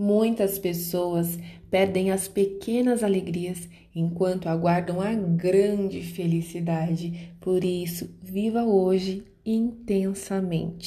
Muitas pessoas perdem as pequenas alegrias enquanto aguardam a grande felicidade. Por isso, viva hoje intensamente.